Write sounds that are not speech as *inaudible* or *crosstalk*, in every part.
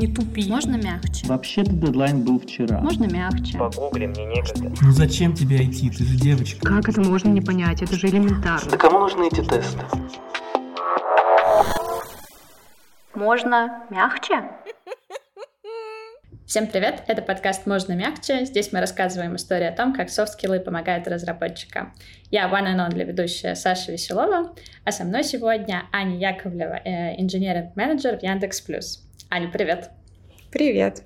Не тупи. Можно мягче? Вообще-то дедлайн был вчера. Можно мягче? Погугли, мне некогда. Ну зачем тебе идти? Ты же девочка. Как это можно не понять? Это же элементарно. Да кому нужны эти тесты? Можно мягче? Всем привет! Это подкаст «Можно мягче». Здесь мы рассказываем истории о том, как софт-скиллы помогают разработчикам. Я one and only ведущая Саша Веселова, а со мной сегодня Аня Яковлева, э, инженеринг-менеджер в Яндекс.Плюс. Аня, привет! Привет!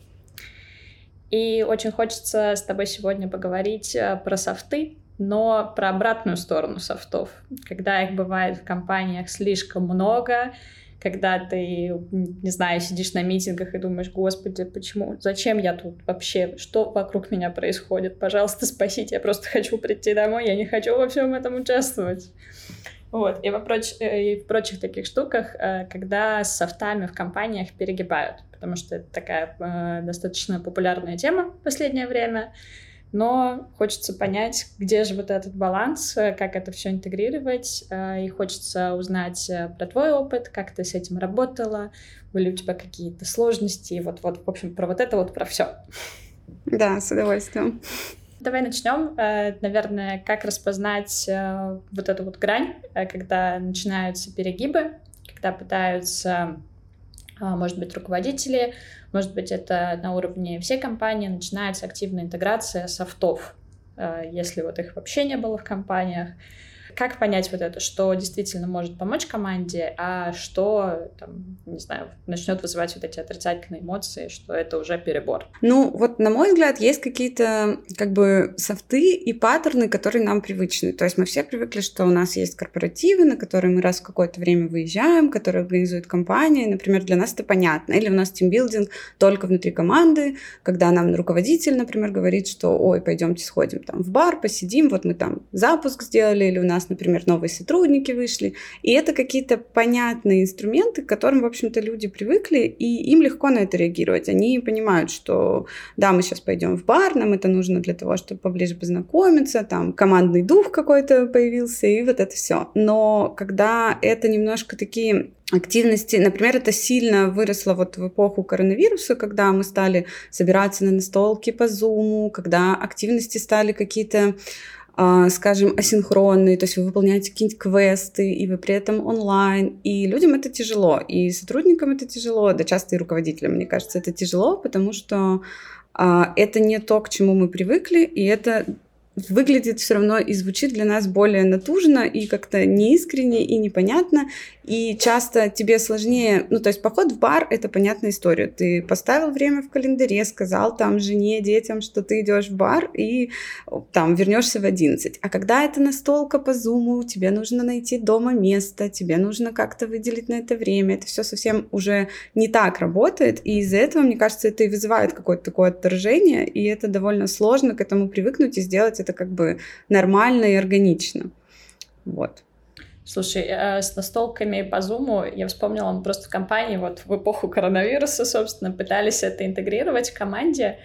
И очень хочется с тобой сегодня поговорить э, про софты, но про обратную сторону софтов, когда их бывает в компаниях слишком много, когда ты, не знаю, сидишь на митингах и думаешь, господи, почему, зачем я тут вообще, что вокруг меня происходит, пожалуйста, спасите, я просто *laughs* хочу прийти домой, я не хочу во всем этом участвовать. Вот. И, проч... Э, и в прочих таких штуках, э, когда с софтами в компаниях перегибают, потому что это такая э, достаточно популярная тема в последнее время, но хочется понять, где же вот этот баланс, как это все интегрировать, и хочется узнать про твой опыт, как ты с этим работала, были у тебя какие-то сложности, вот-вот, в общем, про вот это вот, про все. Да, с удовольствием. Давай начнем. Наверное, как распознать вот эту вот грань, когда начинаются перегибы, когда пытаются может быть, руководители, может быть, это на уровне всей компании начинается активная интеграция софтов, если вот их вообще не было в компаниях. Как понять вот это, что действительно может помочь команде, а что, там, не знаю, начнет вызывать вот эти отрицательные эмоции, что это уже перебор? Ну, вот на мой взгляд, есть какие-то как бы софты и паттерны, которые нам привычны. То есть мы все привыкли, что у нас есть корпоративы, на которые мы раз в какое-то время выезжаем, которые организует компания. Например, для нас это понятно. Или у нас тимбилдинг только внутри команды, когда нам руководитель, например, говорит, что ой, пойдемте сходим там в бар, посидим, вот мы там запуск сделали, или у нас нас, например, новые сотрудники вышли. И это какие-то понятные инструменты, к которым, в общем-то, люди привыкли, и им легко на это реагировать. Они понимают, что да, мы сейчас пойдем в бар, нам это нужно для того, чтобы поближе познакомиться, там командный дух какой-то появился, и вот это все. Но когда это немножко такие активности, например, это сильно выросло вот в эпоху коронавируса, когда мы стали собираться на настолки по зуму, когда активности стали какие-то скажем, асинхронные, то есть вы выполняете какие-нибудь квесты, и вы при этом онлайн, и людям это тяжело, и сотрудникам это тяжело, да часто и руководителям, мне кажется, это тяжело, потому что а, это не то, к чему мы привыкли, и это выглядит все равно и звучит для нас более натужно и как-то неискренне и непонятно. И часто тебе сложнее, ну то есть поход в бар это понятная история. Ты поставил время в календаре, сказал там жене, детям, что ты идешь в бар и там вернешься в 11. А когда это настолка по зуму, тебе нужно найти дома место, тебе нужно как-то выделить на это время. Это все совсем уже не так работает. И из-за этого, мне кажется, это и вызывает какое-то такое отторжение, и это довольно сложно к этому привыкнуть и сделать это как бы нормально и органично. Вот. Слушай, э, с настолками по Zoom я вспомнила, мы просто в компании вот в эпоху коронавируса, собственно, пытались это интегрировать в команде.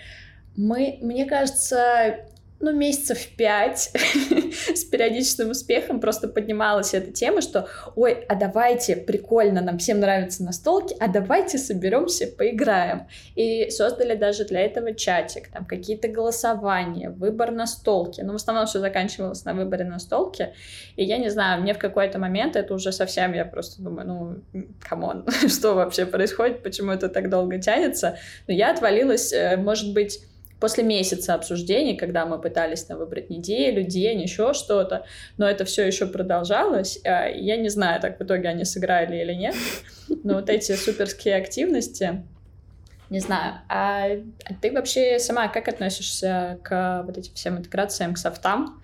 Мы, мне кажется, ну, месяцев пять *laughs* с периодичным успехом просто поднималась эта тема, что, ой, а давайте, прикольно, нам всем нравятся настолки, а давайте соберемся, поиграем. И создали даже для этого чатик, там какие-то голосования, выбор настолки. Ну, в основном все заканчивалось на выборе настолки. И я не знаю, мне в какой-то момент это уже совсем, я просто думаю, ну, come on, *laughs* что вообще происходит, почему это так долго тянется. Но я отвалилась, э, может быть, после месяца обсуждений, когда мы пытались там выбрать неделю, день, еще что-то, но это все еще продолжалось. А, я не знаю, так в итоге они сыграли или нет, но вот эти суперские активности, не знаю. А, ты вообще сама как относишься к вот этим всем интеграциям, к софтам?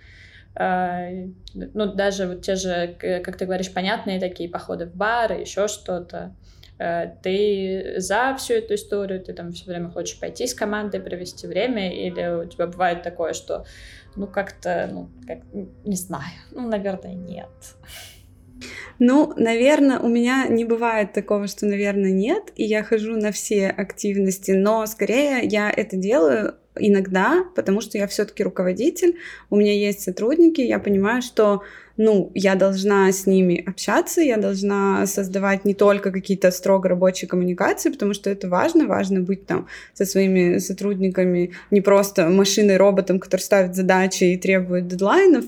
А, ну, даже вот те же, как ты говоришь, понятные такие походы в бары, еще что-то. Э, ты за всю эту историю, ты там все время хочешь пойти с командой, провести время, или у тебя бывает такое, что ну как-то, ну, как, не знаю, ну, наверное, нет. Ну, наверное, у меня не бывает такого, что, наверное, нет, и я хожу на все активности, но скорее я это делаю иногда, потому что я все-таки руководитель, у меня есть сотрудники, я понимаю, что ну, я должна с ними общаться, я должна создавать не только какие-то строго рабочие коммуникации, потому что это важно, важно быть там со своими сотрудниками не просто машиной-роботом, который ставит задачи и требует дедлайнов,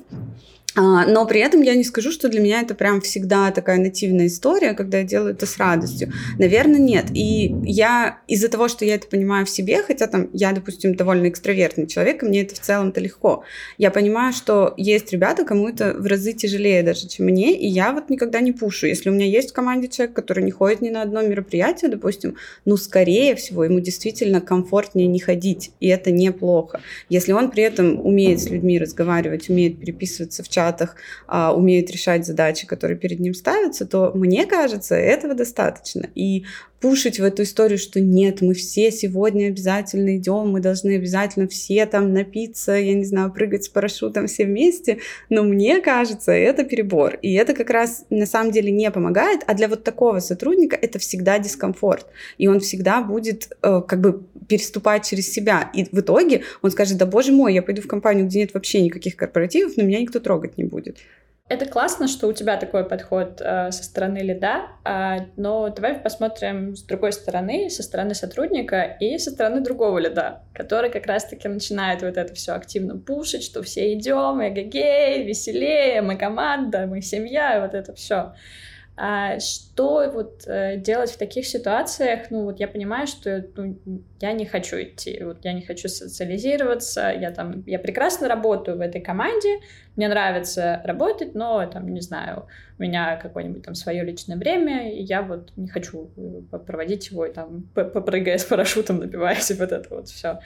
но при этом я не скажу, что для меня это прям всегда такая нативная история, когда я делаю это с радостью. Наверное, нет. И я из-за того, что я это понимаю в себе, хотя там я, допустим, довольно экстравертный человек, и мне это в целом-то легко, я понимаю, что есть ребята, кому это в разы тяжелее даже, чем мне, и я вот никогда не пушу. Если у меня есть в команде человек, который не ходит ни на одно мероприятие, допустим, ну, скорее всего, ему действительно комфортнее не ходить, и это неплохо. Если он при этом умеет с людьми разговаривать, умеет переписываться в чат, чатах а, умеет решать задачи, которые перед ним ставятся, то мне кажется, этого достаточно. И пушить в эту историю, что нет, мы все сегодня обязательно идем, мы должны обязательно все там напиться, я не знаю, прыгать с парашютом все вместе, но мне кажется, это перебор. И это как раз на самом деле не помогает, а для вот такого сотрудника это всегда дискомфорт. И он всегда будет э, как бы переступать через себя. И в итоге он скажет, да боже мой, я пойду в компанию, где нет вообще никаких корпоративов, но меня никто трогать не будет. Это классно, что у тебя такой подход э, со стороны лида, э, но давай посмотрим с другой стороны, со стороны сотрудника и со стороны другого лида, который как раз-таки начинает вот это все активно пушить, что все идем, эгегей, веселее, мы команда, мы семья, вот это все. А что вот э, делать в таких ситуациях? Ну вот я понимаю, что ну, я не хочу идти, вот я не хочу социализироваться, я там, я прекрасно работаю в этой команде, мне нравится работать, но там, не знаю, у меня какое-нибудь там свое личное время, и я вот не хочу э, проводить его и там попрыгая с парашютом, напиваясь, вот это вот все.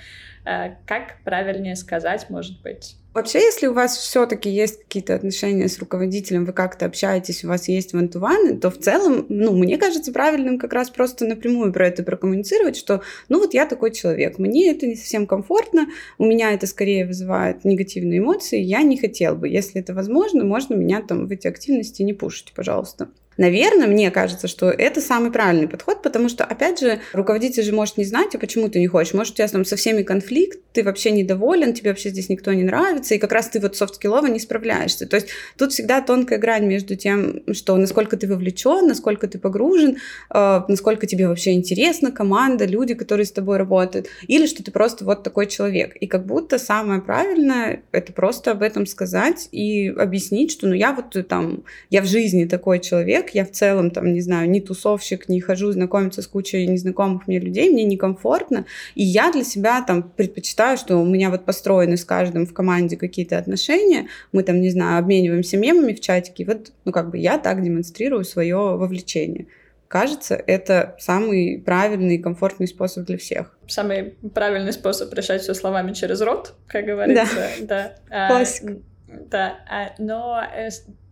Э, как правильнее сказать, может быть? Вообще, если у вас все-таки есть какие-то отношения с руководителем, вы как-то общаетесь, у вас есть вантуваны, то в целом, ну, мне кажется правильным как раз просто напрямую про это прокоммуницировать, что, ну, вот я такой человек, мне это не совсем комфортно, у меня это скорее вызывает негативные эмоции, я не хотел бы. Если это возможно, можно меня там в эти активности не пушить, пожалуйста. Наверное, мне кажется, что это самый правильный подход, потому что, опять же, руководитель же может не знать, а почему ты не хочешь. Может, у тебя там со всеми конфликт, ты вообще недоволен, тебе вообще здесь никто не нравится, и как раз ты вот софт-скиллово не справляешься. То есть тут всегда тонкая грань между тем, что насколько ты вовлечен, насколько ты погружен, э, насколько тебе вообще интересна команда, люди, которые с тобой работают, или что ты просто вот такой человек. И как будто самое правильное — это просто об этом сказать и объяснить, что ну я вот там, я в жизни такой человек, человек, я в целом там, не знаю, не тусовщик, не хожу знакомиться с кучей незнакомых мне людей, мне некомфортно, и я для себя там предпочитаю, что у меня вот построены с каждым в команде какие-то отношения, мы там, не знаю, обмениваемся мемами в чатике, вот, ну, как бы я так демонстрирую свое вовлечение. Кажется, это самый правильный и комфортный способ для всех. Самый правильный способ решать все словами через рот, как говорится. Да. да. Классика. А, да, а, но э,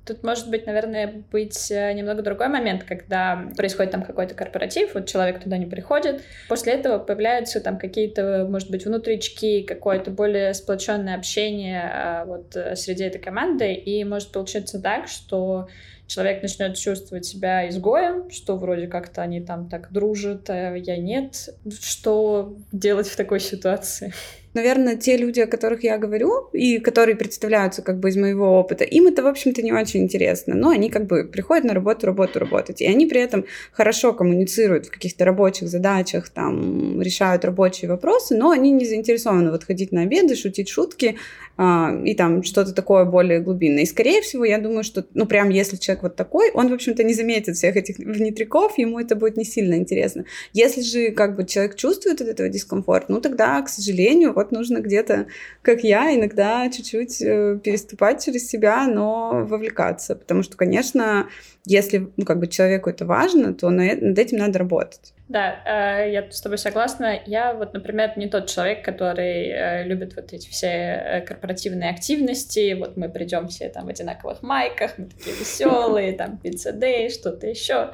Тут может быть, наверное, быть э, немного другой момент, когда происходит там какой-то корпоратив, вот человек туда не приходит, после этого появляются там какие-то, может быть, внутрички, какое-то более сплоченное общение а, вот э, среди этой команды, и может получиться так, что человек начнет чувствовать себя изгоем, что вроде как-то они там так дружат, а я нет. Что делать в такой ситуации? Наверное, те люди, о которых я говорю, и которые представляются как бы из моего опыта, им это, в общем-то, не очень интересно. Но они как бы приходят на работу, работу, работать. И они при этом хорошо коммуницируют в каких-то рабочих задачах, там, решают рабочие вопросы, но они не заинтересованы вот ходить на обеды, шутить шутки и там что-то такое более глубинное. И, скорее всего, я думаю, что, ну, прям если человек вот такой, он, в общем-то, не заметит всех этих внедряков, ему это будет не сильно интересно. Если же как бы человек чувствует от этого дискомфорт, ну, тогда, к сожалению, вот нужно где-то, как я, иногда чуть-чуть э, переступать через себя, но вовлекаться. Потому что, конечно, если ну, как бы человеку это важно, то над этим надо работать. Да, э, я с тобой согласна. Я вот, например, не тот человек, который э, любит вот эти все корпоративные активности. Вот мы придем все там в одинаковых майках, мы такие веселые, там пицца дэй, что-то еще.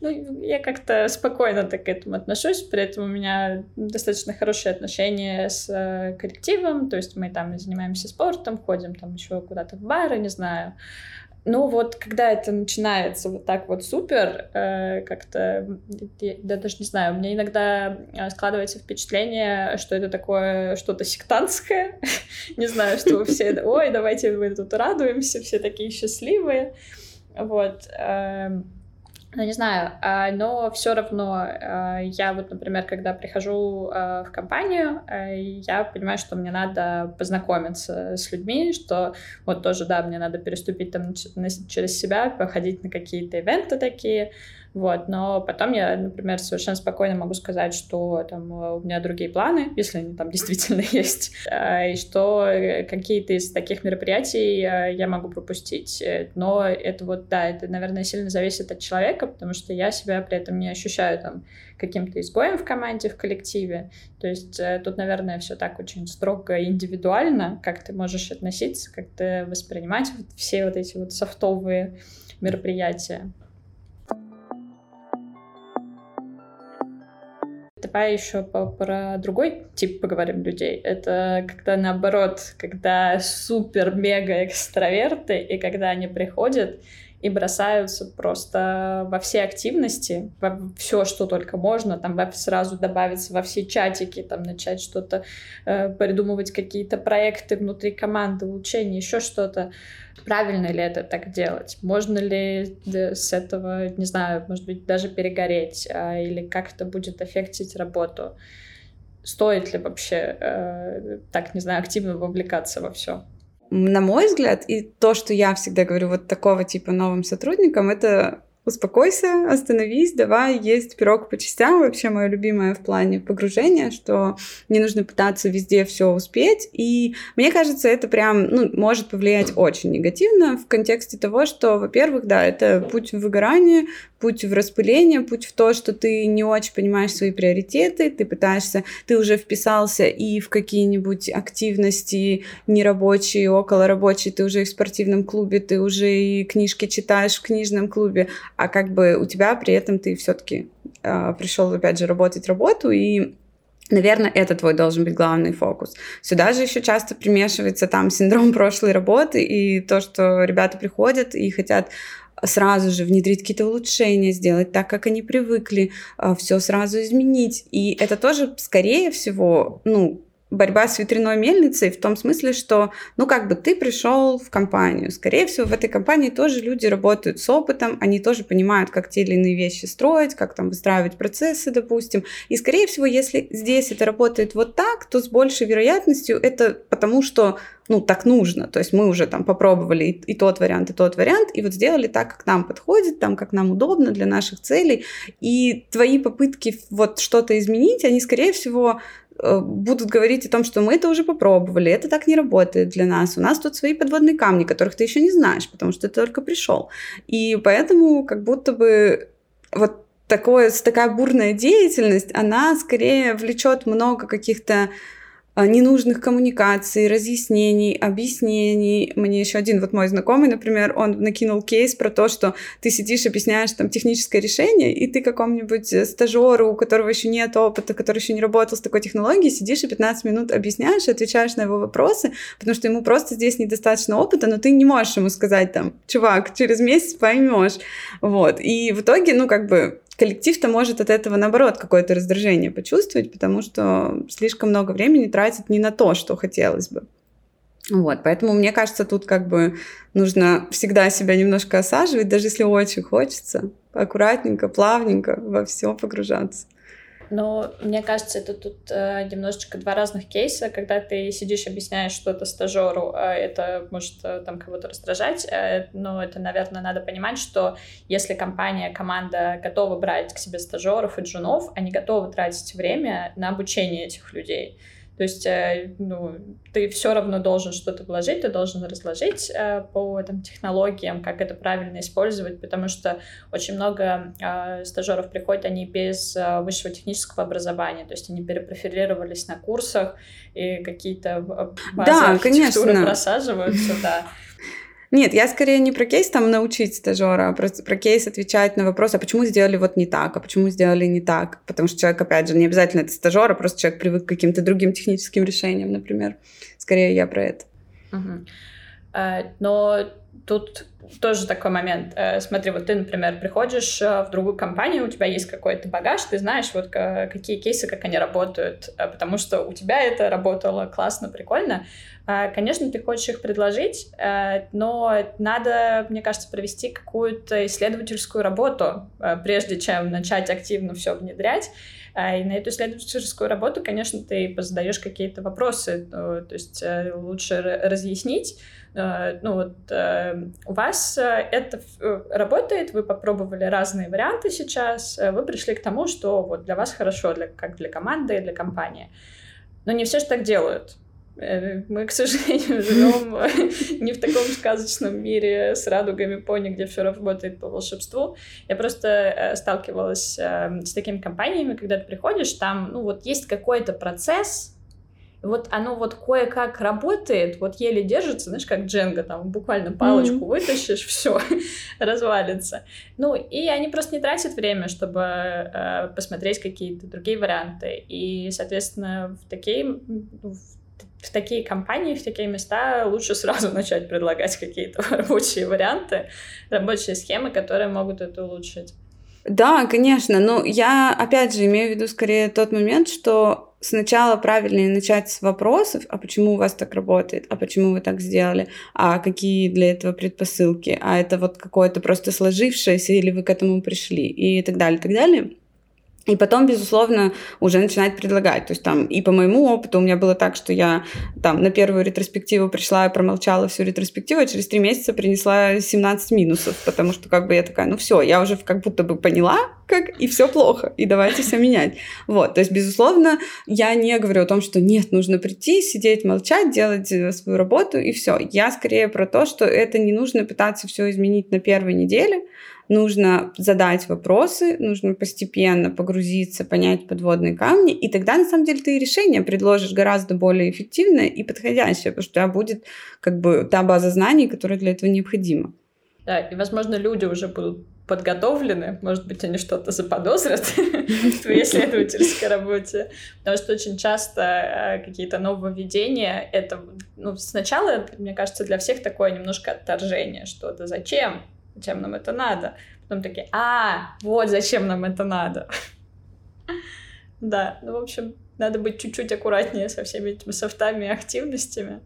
Ну, я как-то спокойно так к этому отношусь, при этом у меня достаточно хорошие отношения с э, коллективом, то есть мы там занимаемся спортом, ходим там еще куда-то в бары, не знаю. Ну вот, когда это начинается вот так вот супер, э, как-то, я, я даже не знаю, у меня иногда э, складывается впечатление, что это такое что-то сектантское. *laughs* не знаю, что все, ой, давайте мы тут радуемся, все такие счастливые. Вот. Э, ну, не знаю, а, но все равно а, я вот, например, когда прихожу а, в компанию, я понимаю, что мне надо познакомиться с людьми, что вот тоже, да, мне надо переступить там через себя, походить на какие-то ивенты такие, вот, но потом я, например, совершенно спокойно могу сказать, что там у меня другие планы, *laughs* если они там действительно *laughs* есть, а, и что э, какие-то из таких мероприятий я могу пропустить. Но это вот, да, это, наверное, сильно зависит от человека, потому что я себя при этом не ощущаю там каким-то изгоем в команде, в коллективе. То есть э, тут, наверное, все так очень строго индивидуально, как ты можешь относиться, как ты воспринимать вот все вот эти вот софтовые мероприятия. Давай еще по, про другой тип поговорим людей. Это когда наоборот, когда супер-мега экстраверты, и когда они приходят и бросаются просто во все активности, во все, что только можно, там сразу добавиться во все чатики, там начать что-то э, придумывать, какие-то проекты внутри команды, улучшения, еще что-то. Правильно ли это так делать? Можно ли с этого, не знаю, может быть, даже перегореть? А, или как это будет аффектить работу? Стоит ли вообще э, так, не знаю, активно вовлекаться во все? На мой взгляд, и то, что я всегда говорю вот такого типа новым сотрудникам, это успокойся, остановись, давай есть пирог по частям. Вообще мое любимое в плане погружения, что не нужно пытаться везде все успеть. И мне кажется, это прям ну, может повлиять очень негативно в контексте того, что, во-первых, да, это путь в выгорание, путь в распыление, путь в то, что ты не очень понимаешь свои приоритеты, ты пытаешься, ты уже вписался и в какие-нибудь активности нерабочие, околорабочие, ты уже и в спортивном клубе, ты уже и книжки читаешь в книжном клубе, а как бы у тебя при этом ты все-таки э, а, пришел опять же работать работу и Наверное, это твой должен быть главный фокус. Сюда же еще часто примешивается там синдром прошлой работы и то, что ребята приходят и хотят сразу же внедрить какие-то улучшения, сделать так, как они привыкли, а, все сразу изменить. И это тоже, скорее всего, ну, борьба с ветряной мельницей в том смысле, что, ну, как бы ты пришел в компанию. Скорее всего, в этой компании тоже люди работают с опытом, они тоже понимают, как те или иные вещи строить, как там выстраивать процессы, допустим. И, скорее всего, если здесь это работает вот так, то с большей вероятностью это потому, что ну, так нужно. То есть мы уже там попробовали и, и тот вариант, и тот вариант, и вот сделали так, как нам подходит, там, как нам удобно для наших целей. И твои попытки вот что-то изменить, они, скорее всего, будут говорить о том, что мы это уже попробовали, это так не работает для нас, у нас тут свои подводные камни, которых ты еще не знаешь, потому что ты только пришел. И поэтому как будто бы вот такое, такая бурная деятельность, она скорее влечет много каких-то ненужных коммуникаций, разъяснений, объяснений. Мне еще один вот мой знакомый, например, он накинул кейс про то, что ты сидишь, объясняешь там техническое решение, и ты какому-нибудь э, стажеру, у которого еще нет опыта, который еще не работал с такой технологией, сидишь и 15 минут объясняешь отвечаешь на его вопросы, потому что ему просто здесь недостаточно опыта, но ты не можешь ему сказать там, чувак, через месяц поймешь. Вот. И в итоге, ну, как бы коллектив-то может от этого, наоборот, какое-то раздражение почувствовать, потому что слишком много времени тратит не на то, что хотелось бы. Вот, поэтому мне кажется, тут как бы нужно всегда себя немножко осаживать, даже если очень хочется, аккуратненько, плавненько во все погружаться. Но мне кажется, это тут э, немножечко два разных кейса, когда ты сидишь, объясняешь что-то стажеру, э, это может э, там кого-то раздражать, э, но это, наверное, надо понимать, что если компания, команда готова брать к себе стажеров и джунов, они готовы тратить время на обучение этих людей. То есть, э, ну, ты все равно должен что-то вложить, ты должен разложить э, по там, технологиям, как это правильно использовать, потому что очень много э, стажеров приходят, они без высшего технического образования, то есть они перепрофилировались на курсах и какие-то базы да, архитектуры конечно. просаживаются, да. Нет, я скорее не про кейс там научить стажера, а про, про кейс отвечать на вопрос, а почему сделали вот не так, а почему сделали не так. Потому что человек, опять же, не обязательно это стажер, а просто человек привык к каким-то другим техническим решениям, например. Скорее я про это. Угу. Но тут тоже такой момент. Э, смотри, вот ты, например, приходишь э, в другую компанию, у тебя есть какой-то багаж, ты знаешь, вот какие кейсы, как они работают, э, потому что у тебя это работало классно, прикольно. Конечно, ты хочешь их предложить, но надо, мне кажется, провести какую-то исследовательскую работу, прежде чем начать активно все внедрять. И на эту исследовательскую работу, конечно, ты задаешь какие-то вопросы, то есть лучше разъяснить, Э, ну вот э, у вас э, это работает, вы попробовали разные варианты сейчас, вы пришли к тому, что вот для вас хорошо, для, как для команды и для компании. Но не все же так делают. Мы, к *laughs* сожалению, живем не в таком сказочном мире с радугами пони, где все работает по волшебству. Я просто сталкивалась с такими компаниями, когда ты приходишь, там, ну вот есть какой-то процесс, вот оно вот кое-как работает, вот еле держится, знаешь, как дженга, там буквально палочку mm-hmm. вытащишь, *laughs* все развалится. Ну, и они просто не тратят время, чтобы э, посмотреть какие-то другие варианты. И, соответственно, в такие, в, в такие компании, в такие места лучше сразу *laughs* начать предлагать какие-то *laughs* рабочие варианты, рабочие схемы, которые могут это улучшить. Да, конечно, но я опять же имею в виду скорее тот момент, что сначала правильнее начать с вопросов, а почему у вас так работает, а почему вы так сделали, а какие для этого предпосылки, а это вот какое-то просто сложившееся или вы к этому пришли и так далее, и так далее. И потом, безусловно, уже начинать предлагать. То есть там и по моему опыту у меня было так, что я там на первую ретроспективу пришла и промолчала всю ретроспективу, а через три месяца принесла 17 минусов, потому что как бы я такая, ну все, я уже как будто бы поняла, как и все плохо, и давайте все менять. Вот, то есть, безусловно, я не говорю о том, что нет, нужно прийти, сидеть, молчать, делать э, свою работу и все. Я скорее про то, что это не нужно пытаться все изменить на первой неделе, нужно задать вопросы, нужно постепенно погрузиться, понять подводные камни, и тогда, на самом деле, ты решение предложишь гораздо более эффективное и подходящее, потому что у тебя будет как бы та база знаний, которая для этого необходима. Да, и, возможно, люди уже будут подготовлены, может быть, они что-то заподозрят *laughs* в твоей исследовательской работе, потому что очень часто э, какие-то нововведения, это, ну, сначала, мне кажется, для всех такое немножко отторжение, что это зачем, зачем нам это надо. Потом такие, а, вот зачем нам это надо. *laughs* Да, ну, в общем, надо быть чуть-чуть аккуратнее со всеми этими софтами и активностями.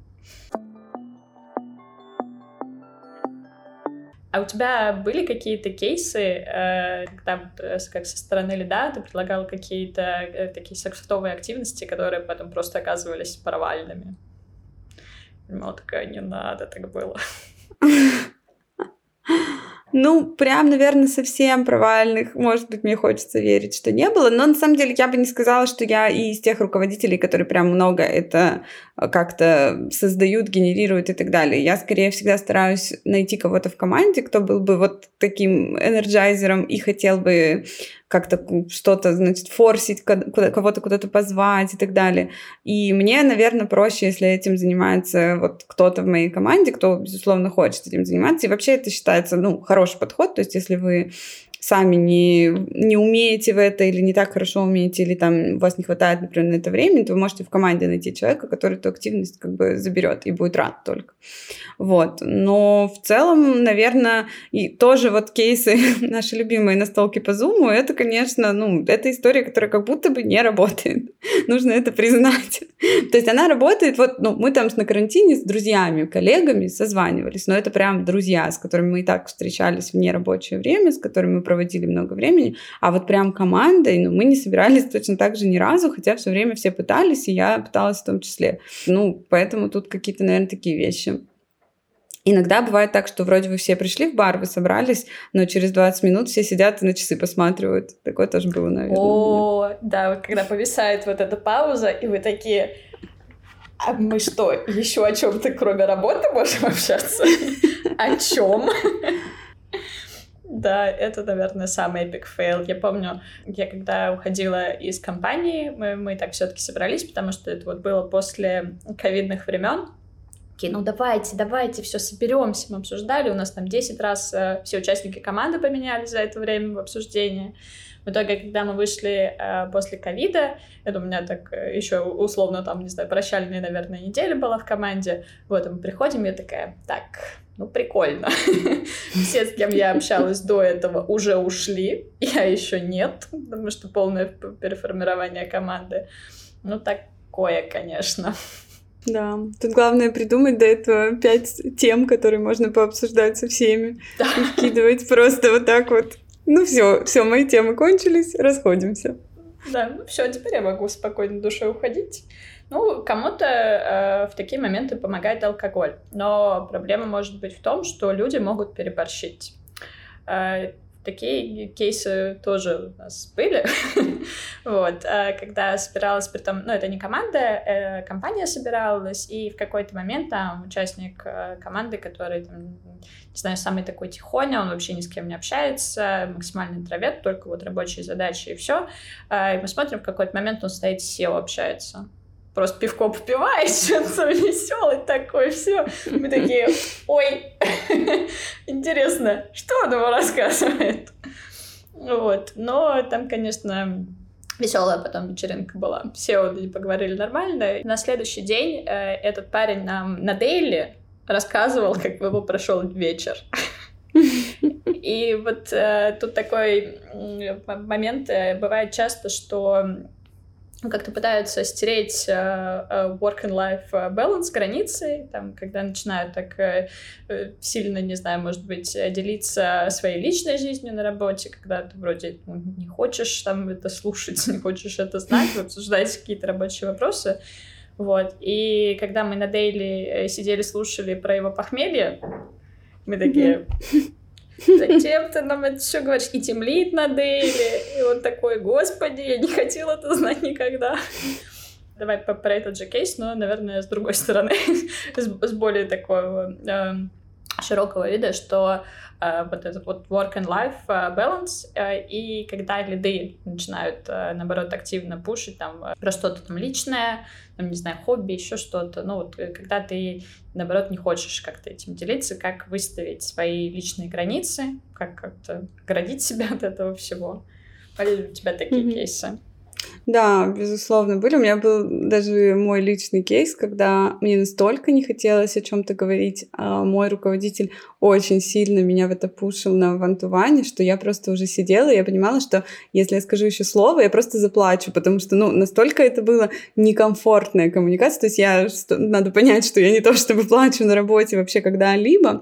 А у тебя были какие-то кейсы, э, когда э, как со стороны лида ты предлагал какие-то э, такие софтовые активности, которые потом просто оказывались провальными? Понимала такая, не надо, так было. *laughs* Ну, прям, наверное, совсем провальных, может быть, мне хочется верить, что не было. Но на самом деле я бы не сказала, что я и из тех руководителей, которые прям много это а, как-то создают, генерируют и так далее. Я скорее всегда стараюсь найти кого-то в команде, кто был бы вот таким энерджайзером и хотел бы как-то что-то, значит, форсить, кого-то куда-то позвать и так далее. И мне, наверное, проще, если этим занимается вот кто-то в моей команде, кто, безусловно, хочет этим заниматься. И вообще это считается, ну, хороший подход. То есть если вы сами не, не умеете в это или не так хорошо умеете, или там у вас не хватает, например, на это времени, то вы можете в команде найти человека, который эту активность как бы заберет и будет рад только. Вот. Но в целом, наверное, и тоже вот кейсы *laughs* наши любимые настолки по Zoom, это, конечно, ну, это история, которая как будто бы не работает. *laughs* Нужно это признать. *laughs* То есть она работает, вот, ну, мы там на карантине с друзьями, коллегами созванивались, но это прям друзья, с которыми мы и так встречались в нерабочее время, с которыми мы проводили много времени, а вот прям командой, ну, мы не собирались *laughs* точно так же ни разу, хотя все время все пытались, и я пыталась в том числе. Ну, поэтому тут какие-то, наверное, такие вещи. Иногда бывает так, что вроде вы все пришли в бар, вы собрались, но через 20 минут все сидят и на часы посматривают. Такое тоже было, наверное. О, да, вот когда повисает вот эта пауза, и вы такие, а мы что, еще о чем-то кроме работы можем общаться? *laughs* О чем? Да, это, наверное, самый epic fail. Я помню, я когда уходила из компании, мы, мы так все-таки собрались, потому что это вот было после ковидных времен, Такие, ну давайте, давайте, все, соберемся. Мы обсуждали, у нас там 10 раз э, все участники команды поменялись за это время в обсуждении. В итоге, когда мы вышли э, после ковида, это у меня так э, еще условно там, не знаю, прощальная, наверное, неделя была в команде. Вот, и мы приходим, я такая, так, ну, прикольно. *laughs* Все, с кем я общалась до этого, уже ушли, я еще нет, потому что полное переформирование команды. Ну, такое, конечно. Да, тут главное придумать до этого пять тем, которые можно пообсуждать со всеми. Да. И вкидывать просто вот так вот. Ну все, все, мои темы кончились, расходимся. Да, ну все, теперь я могу спокойно душой уходить. Ну, кому-то э, в такие моменты помогает алкоголь, но проблема может быть в том, что люди могут переборщить. Э, такие кейсы тоже у нас были. *laughs* вот, э, когда собиралась, при том, ну, это не команда, э, компания собиралась, и в какой-то момент там участник э, команды, который, там, не знаю, самый такой тихоня, он вообще ни с кем не общается, максимальный интроверт, только вот рабочие задачи и все. Э, и мы смотрим, в какой-то момент он стоит с SEO общается просто пивко попивает, что-то *laughs* веселый такой, все. Мы такие, ой, *laughs* интересно, что он ему рассказывает? Вот, но там, конечно, веселая потом вечеринка была. Все вот поговорили нормально. На следующий день э, этот парень нам на дейли рассказывал, как его прошел вечер. И вот э, тут такой момент э, бывает часто, что как-то пытаются стереть э, э, work and life э, balance, границы, там, когда начинают так сильно, не знаю, может быть, делиться своей личной жизнью на работе, когда ты вроде ну, не хочешь там это слушать, *laughs* не хочешь это знать, обсуждать какие-то рабочие вопросы. Вот. И когда мы на дейли сидели, слушали про его похмелье, мы такие, Зачем ты нам это все говоришь? И темлит на Дейли. И он такой, господи, я не хотел это знать никогда. Давай про этот же кейс, но, наверное, с другой стороны, *laughs* с, более такого э, широкого вида, что вот этот вот work and life э, balance, э, и когда лиды начинают, э, наоборот, активно пушить там э, про что-то там личное, там, не знаю, хобби, еще что-то, ну вот э, когда ты, наоборот, не хочешь как-то этим делиться, как выставить свои личные границы, как как-то оградить себя *laughs* от этого всего. Были у тебя такие mm-hmm. кейсы? Да, безусловно, были. У меня был даже мой личный кейс, когда мне настолько не хотелось о чем-то говорить, а мой руководитель очень сильно меня в это пушил на вантуване, что я просто уже сидела, и я понимала, что если я скажу еще слово, я просто заплачу, потому что, ну, настолько это было некомфортная коммуникация, то есть я, что, надо понять, что я не то чтобы плачу на работе вообще когда-либо,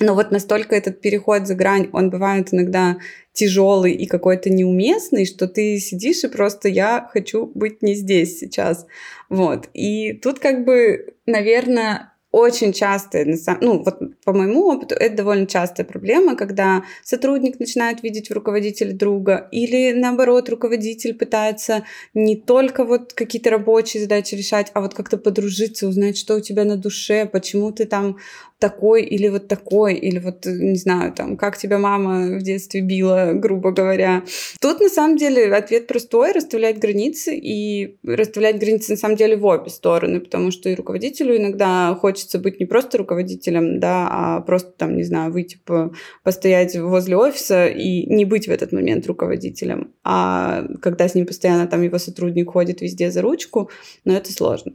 но вот настолько этот переход за грань, он бывает иногда тяжелый и какой-то неуместный, что ты сидишь и просто я хочу быть не здесь сейчас. Вот. И тут как бы, наверное, очень часто, ну вот по моему опыту, это довольно частая проблема, когда сотрудник начинает видеть в руководителе друга, или наоборот, руководитель пытается не только вот какие-то рабочие задачи решать, а вот как-то подружиться, узнать, что у тебя на душе, почему ты там такой или вот такой, или вот, не знаю, там, как тебя мама в детстве била, грубо говоря. Тут, на самом деле, ответ простой — расставлять границы, и расставлять границы, на самом деле, в обе стороны, потому что и руководителю иногда хочется быть не просто руководителем, да, а просто, там, не знаю, выйти по, постоять возле офиса и не быть в этот момент руководителем, а когда с ним постоянно там его сотрудник ходит везде за ручку, но это сложно.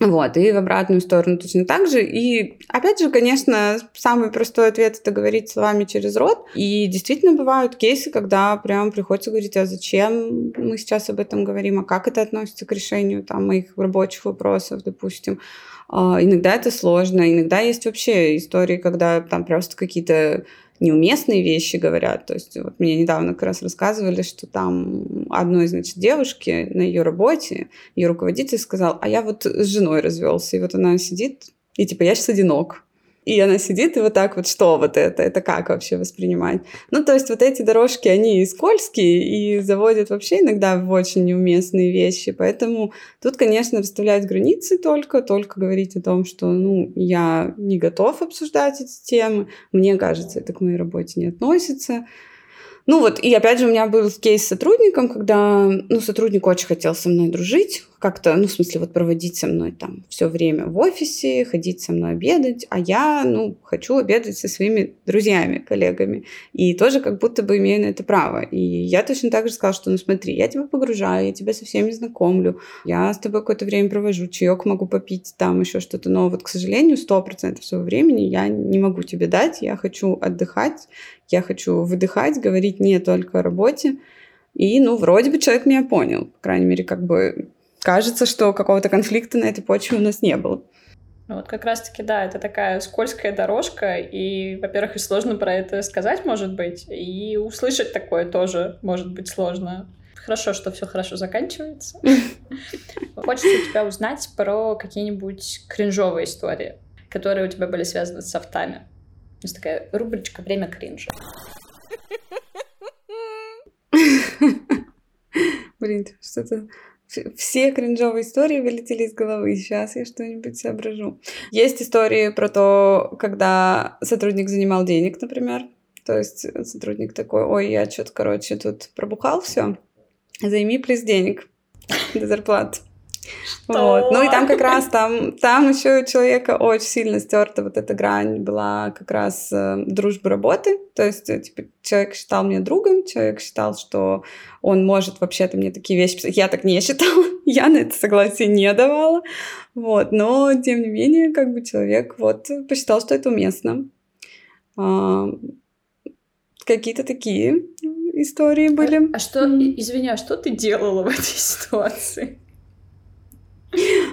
Вот, и в обратную сторону точно так же. И, опять же, конечно, самый простой ответ — это говорить словами через рот. И действительно бывают кейсы, когда прям приходится говорить, а зачем мы сейчас об этом говорим, а как это относится к решению там моих рабочих вопросов, допустим. А, иногда это сложно, иногда есть вообще истории, когда там просто какие-то неуместные вещи говорят. То есть вот мне недавно как раз рассказывали, что там одной, значит, девушки на ее работе, ее руководитель сказал, а я вот с женой развелся. И вот она сидит, и типа, я сейчас одинок. И она сидит и вот так вот, что вот это, это как вообще воспринимать? Ну, то есть вот эти дорожки, они скользкие и заводят вообще иногда в очень неуместные вещи, поэтому тут, конечно, расставлять границы только, только говорить о том, что, ну, я не готов обсуждать эти темы, мне кажется, это к моей работе не относится, ну вот, и опять же у меня был кейс с сотрудником, когда, ну, сотрудник очень хотел со мной дружить, как-то, ну, в смысле, вот проводить со мной там все время в офисе, ходить со мной обедать, а я, ну, хочу обедать со своими друзьями, коллегами, и тоже как будто бы имею на это право. И я точно так же сказала, что, ну, смотри, я тебя погружаю, я тебя со всеми знакомлю, я с тобой какое-то время провожу, чаек могу попить, там еще что-то, но вот, к сожалению, сто процентов своего времени я не могу тебе дать, я хочу отдыхать, я хочу выдыхать, говорить не только о работе, и, ну, вроде бы человек меня понял. По крайней мере, как бы кажется, что какого-то конфликта на этой почве у нас не было. Ну вот как раз-таки, да, это такая скользкая дорожка, и, во-первых, и сложно про это сказать, может быть, и услышать такое тоже может быть сложно. Хорошо, что все хорошо заканчивается. *laughs* Хочется у тебя узнать про какие-нибудь кринжовые истории, которые у тебя были связаны с софтами. То есть такая рубричка «Время кринжа». *laughs* Блин, что-то все кринжовые истории вылетели из головы. Сейчас я что-нибудь соображу. Есть истории про то, когда сотрудник занимал денег, например. То есть сотрудник такой, ой, я что-то, короче, тут пробухал все. Займи плюс денег до зарплаты. Вот. Ну и там как раз, там, там еще у человека очень сильно стерта вот эта грань была как раз э, дружбы работы. То есть, э, типа, человек считал меня другом, человек считал, что он может вообще-то мне такие вещи писать. Я так не считала, *laughs* я на это согласие не давала. Вот. Но, тем не менее, как бы человек вот посчитал, что это уместно. А, какие-то такие истории были. А, а что, извини, а что ты делала в этой *laughs* ситуации?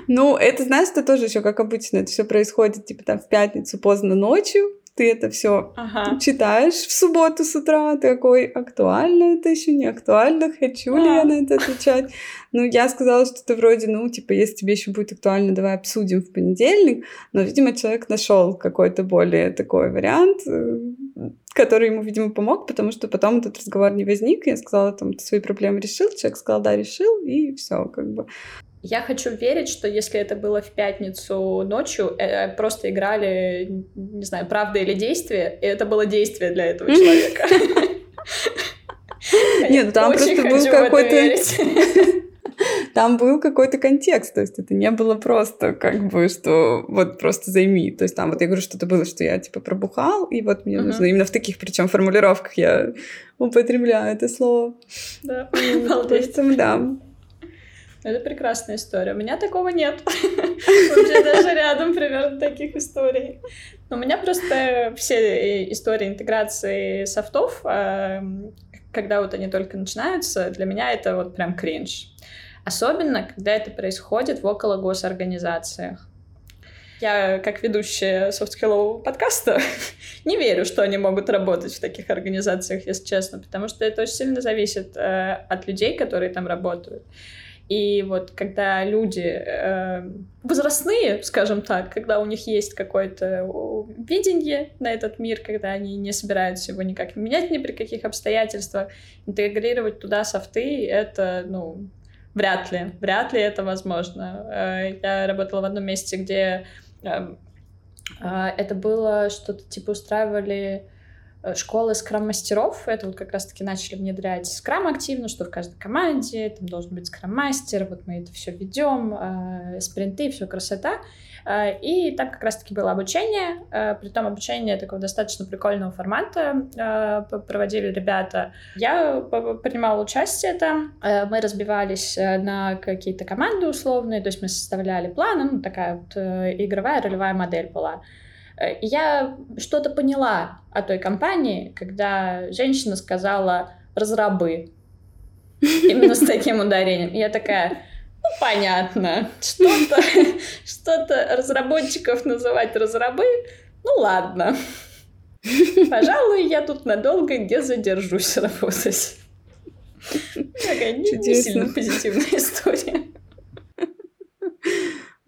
Ну, это, знаешь, это тоже еще как обычно, это все происходит, типа, там, в пятницу поздно ночью, ты это все ага. читаешь в субботу с утра, такой, актуально это еще не актуально, хочу ли я на это отвечать. Ну, я сказала, что ты вроде, ну, типа, если тебе еще будет актуально, давай обсудим в понедельник. Но, видимо, человек нашел какой-то более такой вариант, э, который ему, видимо, помог, потому что потом этот разговор не возник. Я сказала, там, ты свои проблемы решил? Человек сказал, да, решил, и все, как бы. Я хочу верить, что если это было в пятницу ночью, э, просто играли, не знаю, правда или действие, и это было действие для этого человека. *laughs* Нет, ну там просто был какой-то... *laughs* Там был какой-то контекст, то есть это не было просто как бы, что вот просто займи. То есть там вот я говорю, что это было, что я типа пробухал, и вот мне нужно именно в таких, причем формулировках я употребляю это слово. Да, *laughs* Поэтому да. Это прекрасная история. У меня такого нет. *laughs* Вообще даже рядом примерно таких историй. У меня просто все истории интеграции софтов, эм, когда вот они только начинаются, для меня это вот прям кринж. Особенно, когда это происходит в около госорганизациях. Я, как ведущая софт-скиллового подкаста, *laughs* не верю, что они могут работать в таких организациях, если честно, потому что это очень сильно зависит э, от людей, которые там работают. И вот когда люди э, возрастные, скажем так, когда у них есть какое-то видение на этот мир, когда они не собираются его никак менять ни при каких обстоятельствах, интегрировать туда софты, это, ну, вряд ли, вряд ли это возможно. Э, я работала в одном месте, где э, э, это было что-то типа устраивали школы скрам-мастеров. Это вот как раз-таки начали внедрять скрам активно, что в каждой команде там должен быть скрам-мастер, вот мы это все ведем, э, спринты, все красота. Э, и там как раз-таки было обучение, э, при том обучение такого достаточно прикольного формата э, проводили ребята. Я принимала участие там, э, мы разбивались э, на какие-то команды условные, то есть мы составляли планы, ну такая вот э, игровая ролевая модель была. Э, я что-то поняла о той компании, когда женщина сказала «разрабы». Именно с таким ударением. я такая, ну, понятно, что-то, что-то разработчиков называть разрабы, ну, ладно. Пожалуй, я тут надолго не задержусь работать. Такая не сильно позитивная история.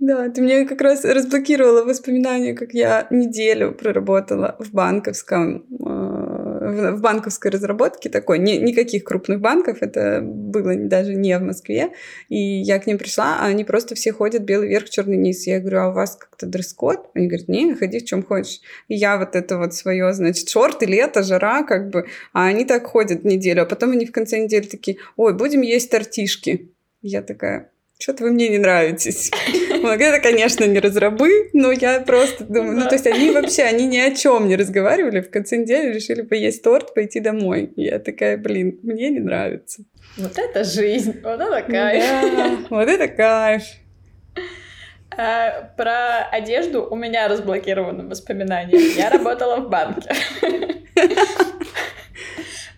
Да, ты мне как раз разблокировала воспоминания, как я неделю проработала в банковском э, в банковской разработке такой, ни, никаких крупных банков, это было даже не в Москве, и я к ним пришла, а они просто все ходят белый верх, черный низ. Я говорю, а у вас как-то дресс-код? Они говорят, не, ходи в чем хочешь. И я вот это вот свое, значит, шорты, лето, жара, как бы, а они так ходят неделю, а потом они в конце недели такие, ой, будем есть тортишки. Я такая, что-то вы мне не нравитесь. *laughs* Это, конечно, не разрабы, но я просто думаю, ну, то есть они вообще, они ни о чем не разговаривали, в конце недели решили поесть торт, пойти домой. И я такая, блин, мне не нравится. Вот это жизнь, вот это кайф. Да, вот это кайф. А, про одежду у меня разблокированы воспоминания. Я работала в банке. *laughs*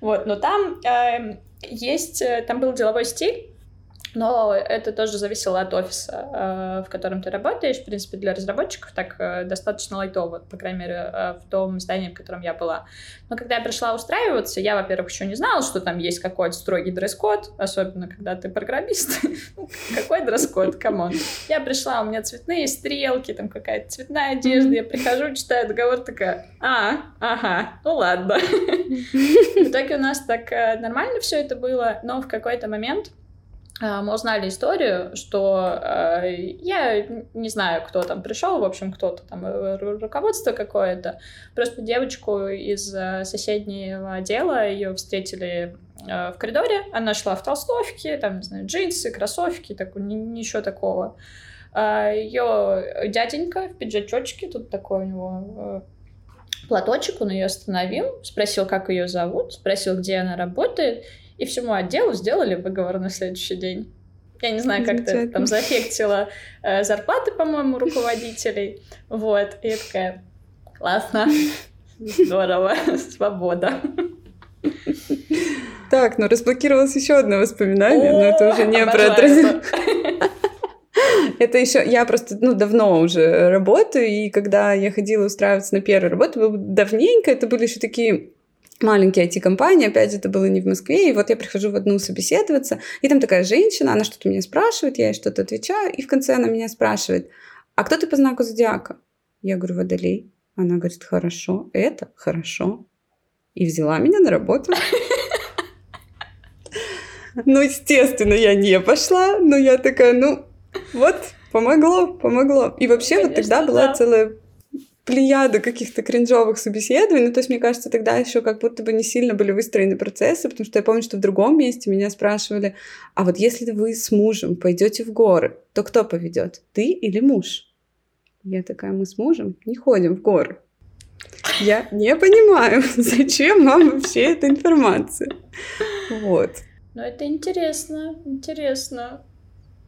Вот, но там э, есть, э, там был деловой стиль, но это тоже зависело от офиса, э, в котором ты работаешь. В принципе, для разработчиков так э, достаточно лайтово, по крайней мере, э, в том здании, в котором я была. Но когда я пришла устраиваться, я, во-первых, еще не знала, что там есть какой-то строгий дресс-код, особенно когда ты программист. *laughs* Ну, какой дресс-код, come on. Я пришла, у меня цветные стрелки, там какая-то цветная одежда. Я прихожу, читаю договор, такая, а, ага, ну ладно. В итоге у нас так нормально все это было, но в какой-то момент мы узнали историю, что э, я не знаю, кто там пришел, в общем, кто-то там, э, руководство какое-то. Просто девочку из э, соседнего отдела ее встретили э, в коридоре. Она шла в толстовке, там, не знаю, джинсы, кроссовки, так, ничего такого. А ее дяденька в пиджачочке, тут такой у него э, платочек, он ее остановил, спросил, как ее зовут, спросил, где она работает, и всему отделу сделали выговор на следующий день. Я не знаю, как это там заэффектило э, зарплаты, по-моему, руководителей. Вот. И я такая, классно, здорово, свобода. Так, ну разблокировалось еще одно воспоминание, но это уже не про. Это *laughs* еще я просто ну давно уже работаю, и когда я ходила устраиваться на первую работу, давненько, это были еще такие маленькие IT-компании, опять это было не в Москве, и вот я прихожу в одну собеседоваться, и там такая женщина, она что-то меня спрашивает, я ей что-то отвечаю, и в конце она меня спрашивает, а кто ты по знаку зодиака? Я говорю, водолей. Она говорит, хорошо, это хорошо. И взяла меня на работу. *laughs* Ну, естественно, я не пошла, но я такая, ну, вот, помогло, помогло. И вообще вот тогда была целая плеяду каких-то кринжовых собеседований. Ну, то есть, мне кажется, тогда еще как будто бы не сильно были выстроены процессы, потому что я помню, что в другом месте меня спрашивали, а вот если вы с мужем пойдете в горы, то кто поведет, ты или муж? Я такая, мы с мужем не ходим в горы. Я не понимаю, *laughs* зачем вам вообще эта информация. Вот. Ну, это интересно, интересно.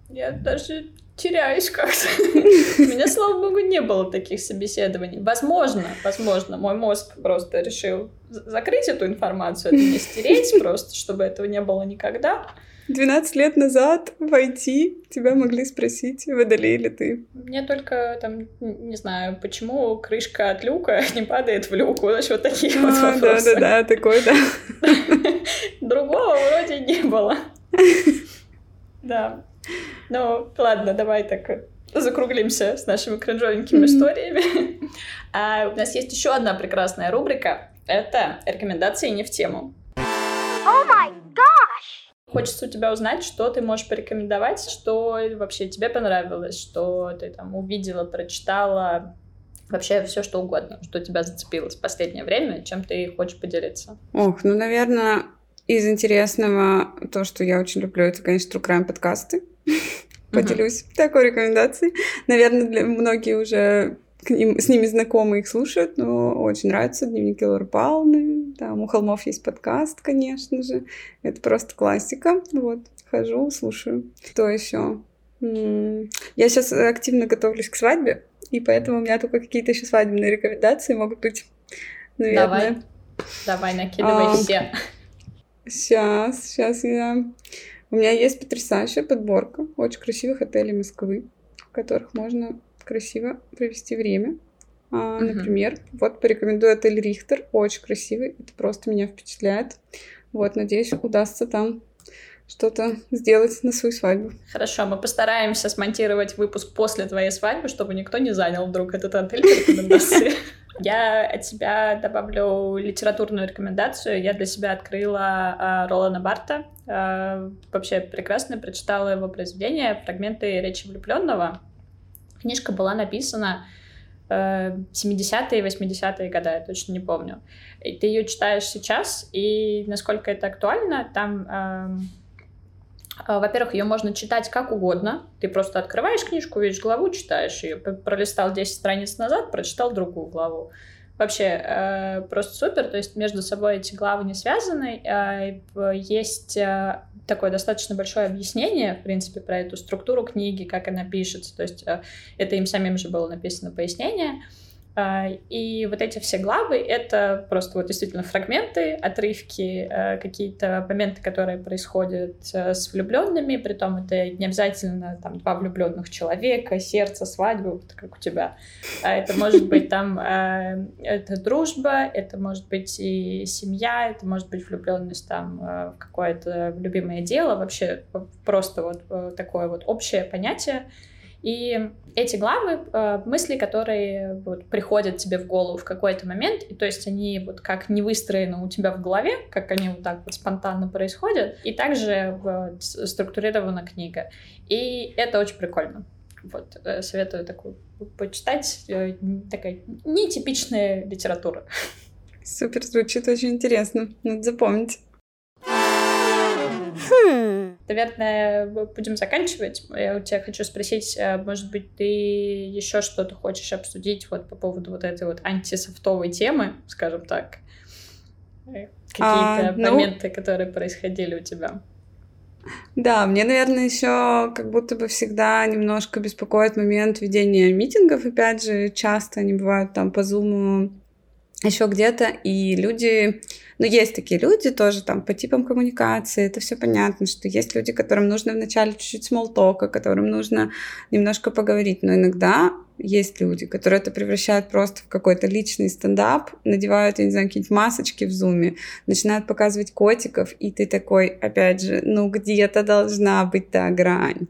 Я даже теряюсь как-то. *laughs* У меня, слава богу, не было таких собеседований. Возможно, возможно, мой мозг просто решил закрыть эту информацию, это не стереть просто, чтобы этого не было никогда. 12 лет назад в IT тебя могли спросить, водолей ли ты. Мне только там, не знаю, почему крышка от люка *laughs* не падает в люк. Значит, вот такие а, вот вопросы. Да-да-да, такой, да. *laughs* Другого вроде не было. Да. Ну, ладно, давай так закруглимся с нашими кринжовенькими историями. *laughs* А у нас есть еще одна прекрасная рубрика. Это рекомендации не в тему. Oh my gosh! Хочется у тебя узнать, что ты можешь порекомендовать, что вообще тебе понравилось, что ты там увидела, прочитала, вообще все что угодно, что тебя зацепило в последнее время, чем ты хочешь поделиться. Ох, ну, наверное, из интересного то, что я очень люблю, это, конечно, True Crime подкасты. *laughs* Поделюсь uh-huh. такой рекомендацией. Наверное, для многие уже к ним, с ними знакомы их слушают, но очень нравится Дневники Лоры Павловны. Там у холмов есть подкаст, конечно же. Это просто классика. Вот, хожу, слушаю. Что еще? Я сейчас активно готовлюсь к свадьбе, и поэтому у меня только какие-то еще свадебные рекомендации могут быть. Наверное. Давай, давай, накидывай а, все. Сейчас, сейчас я... У меня есть потрясающая подборка очень красивых отелей Москвы, в которых можно красиво провести время. А, uh-huh. Например, вот порекомендую отель Рихтер, очень красивый, это просто меня впечатляет. Вот, надеюсь, удастся там что-то сделать на свою свадьбу. Хорошо, мы постараемся смонтировать выпуск после твоей свадьбы, чтобы никто не занял вдруг этот отель по рекомендации. *laughs* Я от себя добавлю литературную рекомендацию. Я для себя открыла э, Ролана Барта. Э, вообще прекрасно прочитала его произведение «Фрагменты речи влюбленного». Книжка была написана э, 70-е, 80-е годы, я точно не помню. И ты ее читаешь сейчас, и насколько это актуально, там... Э, А, во-первых, ее можно читать как угодно. Ты просто открываешь книжку, видишь главу, читаешь ее. Пролистал 10 страниц назад, прочитал другую главу. Вообще э, просто супер. То есть между собой эти главы не связаны. Э, есть э, такое достаточно большое объяснение, в принципе, про эту структуру книги, как она пишется. То есть э, это им самим же было написано пояснение. А, и вот эти все главы — это просто вот действительно фрагменты, отрывки, э, какие-то моменты, которые происходят э, с влюбленными, притом это не обязательно там два влюбленных человека, сердце, свадьба, вот как у тебя. А это может быть *laughs* там э, это дружба, это может быть и семья, это может быть влюбленность там в какое-то любимое дело, вообще просто вот такое вот общее понятие. И эти главы, э, мысли, которые вот, приходят тебе в голову в какой-то момент, и то есть они вот как не выстроены у тебя в голове, как они вот так вот спонтанно происходят, и также вот, структурирована книга. И это очень прикольно. Вот, э, советую такую почитать. Э, такая нетипичная литература. Супер, звучит очень интересно. Надо запомнить. Хм. Наверное, будем заканчивать. Я у тебя хочу спросить, э, может быть, ты еще что-то хочешь обсудить вот по поводу вот этой вот антисофтовой темы, скажем так? Э, какие-то а, ну... моменты, которые происходили у тебя? Да, мне, наверное, еще как будто бы всегда немножко беспокоит момент ведения митингов. Опять же, часто они бывают там по зуму еще где-то, и люди но есть такие люди тоже там по типам коммуникации, это все понятно, что есть люди, которым нужно вначале чуть-чуть смолтока, которым нужно немножко поговорить, но иногда есть люди, которые это превращают просто в какой-то личный стендап, надевают, я не знаю, какие-нибудь масочки в зуме, начинают показывать котиков, и ты такой, опять же, ну где-то должна быть та грань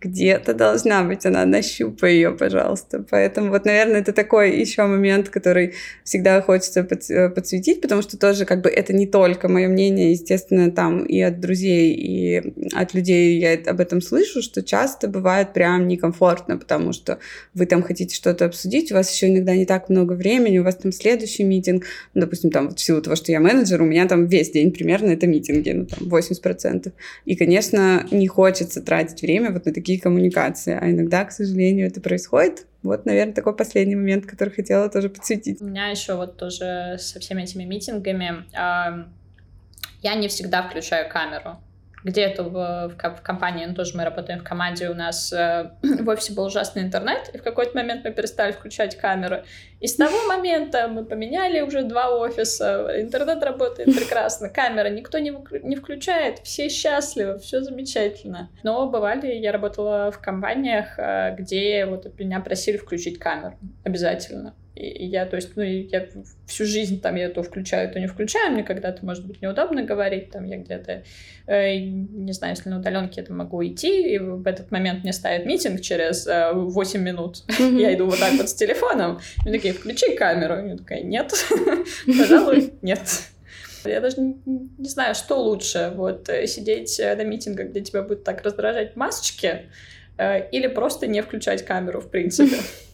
где-то должна быть она, нащупай ее, пожалуйста. Поэтому вот, наверное, это такой еще момент, который всегда хочется э, подсветить, потому что тоже как бы это не только мое мнение, естественно, там и от друзей, и от людей я об этом слышу, что часто бывает прям некомфортно, потому что вы там хотите что-то обсудить, у вас еще иногда не так много времени, у вас там следующий митинг, ну, допустим, там вот в силу того, что я менеджер, у меня там весь день примерно это митинги, ну, там 80%. И, конечно, не хочется тратить время вот на такие такие коммуникации. А иногда, к сожалению, это происходит. Вот, наверное, такой последний момент, который хотела тоже подсветить. У меня еще вот тоже со всеми этими митингами я не всегда включаю камеру где-то в, в, в компании, ну, тоже мы работаем в команде, у нас э, *clears throat* в офисе был ужасный интернет, и в какой-то момент мы перестали включать камеры. И с того *laughs* момента мы поменяли уже два офиса, интернет работает *laughs* прекрасно, камера никто не, не включает, все счастливы, все замечательно. Но бывали, я работала в компаниях, э, где вот меня просили включить камеру обязательно. И я, то есть, ну, я всю жизнь там я то включаю, то не включаю. Мне когда-то, может быть, неудобно говорить. Там я где-то, э, не знаю, если на удаленке это могу идти, и в этот момент мне ставят митинг через э, 8 минут. Я иду вот так вот с телефоном. И такие, включи камеру. Я такая, нет, *laughs* пожалуй, нет. Я даже не, не знаю, что лучше, вот э, сидеть э, на митингах, где тебя будут так раздражать масочки, э, или просто не включать камеру, в принципе. *laughs*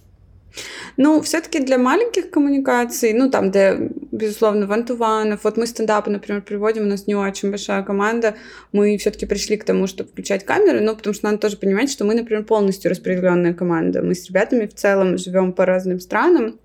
Ну, все-таки для маленьких коммуникаций, ну, там, где, безусловно, ван-ту-ванов, вот мы стендапы, например, приводим, у нас не очень большая команда, мы все-таки пришли к тому, чтобы включать камеры, но потому что надо тоже понимать, что мы, например, полностью распределенная команда. Мы с ребятами в целом живем по разным странам,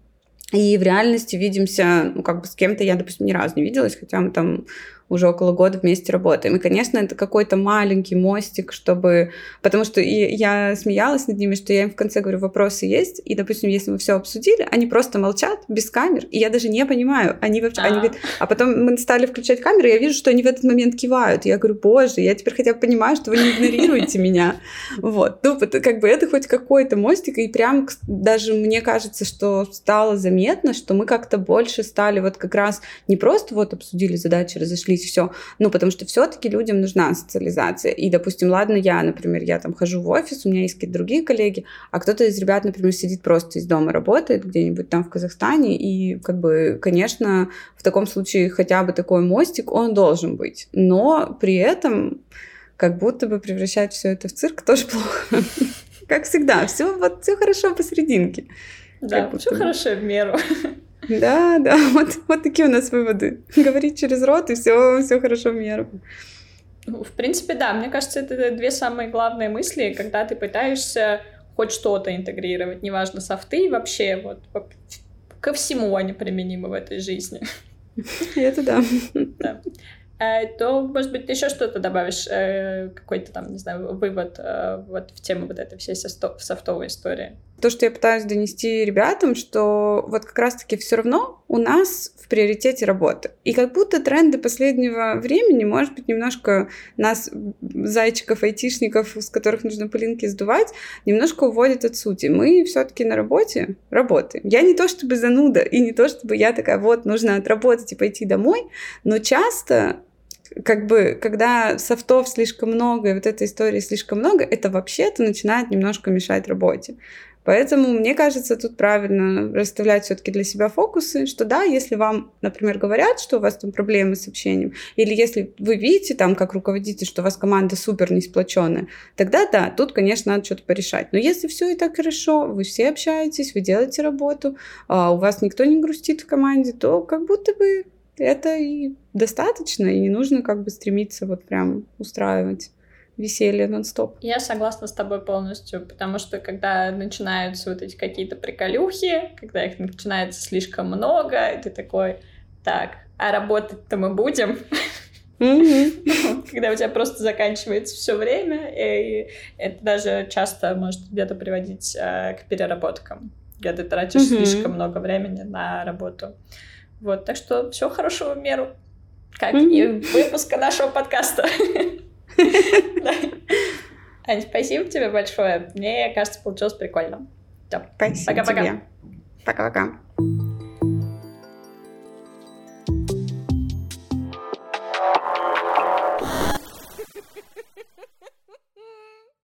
и в реальности видимся, ну, как бы с кем-то я, допустим, ни разу не виделась, хотя мы там уже около года вместе работаем. И, конечно, это какой-то маленький мостик, чтобы... Потому что я смеялась над ними, что я им в конце говорю, вопросы есть, и, допустим, если мы все обсудили, они просто молчат без камер, и я даже не понимаю. Они вообще... Они говорят... А потом мы стали включать камеры, я вижу, что они в этот момент кивают. Я говорю, боже, я теперь хотя бы понимаю, что вы не игнорируете меня. Вот. Ну, как бы это хоть какой-то мостик, и прям даже мне кажется, что стало заметно, что мы как-то больше стали вот как раз не просто вот обсудили задачи, разошлись, и все. Ну, потому что все-таки людям нужна социализация. И, допустим, ладно, я, например, я там хожу в офис, у меня есть какие-то другие коллеги, а кто-то из ребят, например, сидит просто из дома, работает где-нибудь там в Казахстане, и, как бы, конечно, в таком случае хотя бы такой мостик, он должен быть. Но при этом как будто бы превращать все это в цирк тоже плохо. Как всегда, все вот все хорошо посерединке. Да, все хорошо в меру. Да, да, *laughs* вот, вот такие у нас выводы. Говорить через рот, и все, все хорошо в меру. Ну, в принципе, да. Мне кажется, это две самые главные мысли, когда ты пытаешься хоть что-то интегрировать, неважно, софты вообще, вот ко всему они применимы в этой жизни. *laughs* Это да. *laughs* да. Э, то, может быть, ты еще что-то добавишь, э, какой-то там, не знаю, вывод э, вот в тему вот этой всей софтовой истории? То, что я пытаюсь донести ребятам, что вот как раз-таки все равно у нас в приоритете работа. И как будто тренды последнего времени, может быть, немножко нас, зайчиков, айтишников, с которых нужно пылинки сдувать, немножко уводят от сути. Мы все-таки на работе работаем. Я не то чтобы зануда, и не то чтобы я такая, вот, нужно отработать и пойти домой, но часто как бы, когда софтов слишком много, и вот этой истории слишком много, это вообще-то начинает немножко мешать работе. Поэтому, мне кажется, тут правильно расставлять все-таки для себя фокусы, что да, если вам, например, говорят, что у вас там проблемы с общением, или если вы видите там, как руководитель, что у вас команда супер не сплоченная, тогда да, тут, конечно, надо что-то порешать. Но если все и так хорошо, вы все общаетесь, вы делаете работу, а у вас никто не грустит в команде, то как будто бы это и достаточно, и не нужно как бы стремиться вот прям устраивать веселье нон-стоп. Я согласна с тобой полностью, потому что когда начинаются вот эти какие-то приколюхи, когда их начинается слишком много, и ты такой, так, а работать-то мы будем? *laughs* Когда у тебя просто заканчивается все время, и это даже часто может где-то приводить э, к переработкам, когда ты тратишь слишком много времени на работу. Вот, так что все хорошего в меру. Как и выпуска нашего подкаста. *laughs* Ань, спасибо тебе большое. Мне кажется, получилось прикольно. Спасибо Пока-пока. Пока-пока.